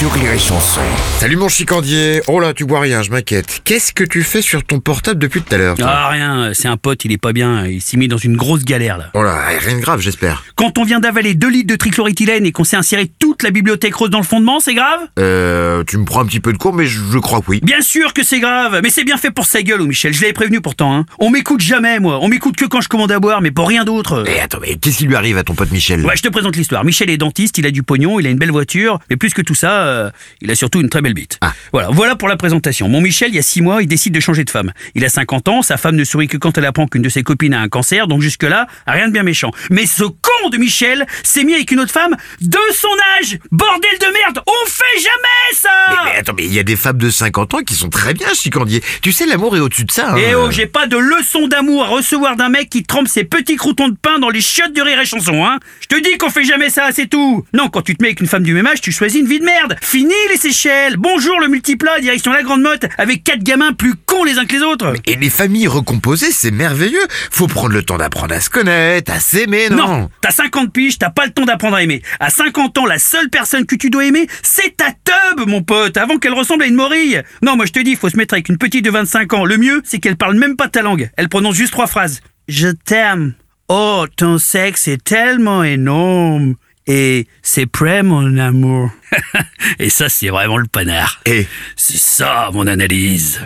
sur Rire et Chanson. Salut mon chicandier. Oh là, tu bois rien, je m'inquiète. Qu'est-ce que tu fais sur ton portable depuis tout à l'heure Ah rien, c'est un pote, il est pas bien, il s'est mis dans une grosse galère là. Oh là, rien de grave, j'espère. Quand on vient d'avaler 2 litres de trichloroéthylène et qu'on s'est inséré toute la bibliothèque rose dans le fondement, c'est grave? Euh, tu me prends un petit peu de cours, mais je, je crois que oui. Bien sûr que c'est grave, mais c'est bien fait pour sa gueule, oh Michel, je l'avais prévenu pourtant. Hein. On m'écoute jamais, moi, on m'écoute que quand je commande à boire, mais pour rien d'autre. Mais attends, mais qu'est-ce qui lui arrive à ton pote Michel? Ouais, je te présente l'histoire. Michel est dentiste, il a du pognon, il a une belle voiture, mais plus que tout ça, euh, il a surtout une très belle bite. Ah. Voilà, voilà pour la présentation. Mon Michel, il y a 6 mois, il décide de changer de femme. Il a 50 ans, sa femme ne sourit que quand elle apprend qu'une de ses copines a un cancer, donc jusque-là, rien de bien méchant. Mais ce con de Michel s'est mis avec une autre femme de son âge Bordel de merde On fait jamais attends, mais il y a des femmes de 50 ans qui sont très bien, chicandier. Tu sais, l'amour est au-dessus de ça. hein. Eh oh, j'ai pas de leçon d'amour à recevoir d'un mec qui trempe ses petits croutons de pain dans les chiottes de rire et chanson, hein Je te dis qu'on fait jamais ça, c'est tout Non, quand tu te mets avec une femme du même âge, tu choisis une vie de merde Fini les Seychelles Bonjour le multiplat, direction la Grande Motte, avec quatre gamins plus cons les uns que les autres Et les familles recomposées, c'est merveilleux. Faut prendre le temps d'apprendre à se connaître, à s'aimer, non, Non, t'as 50 piges, t'as pas le temps d'apprendre à aimer. À 50 ans, la seule personne que tu dois aimer, c'est ta teub, mon pote, avant qu'elle ressemble à une morille. Non, moi je te dis, faut se mettre avec une petite de 25 ans. Le mieux, c'est qu'elle parle même pas ta langue. Elle prononce juste trois phrases. Je t'aime. Oh, ton sexe est tellement énorme. Et c'est prêt, mon amour. Et ça, c'est vraiment le panard. Et C'est ça, mon analyse.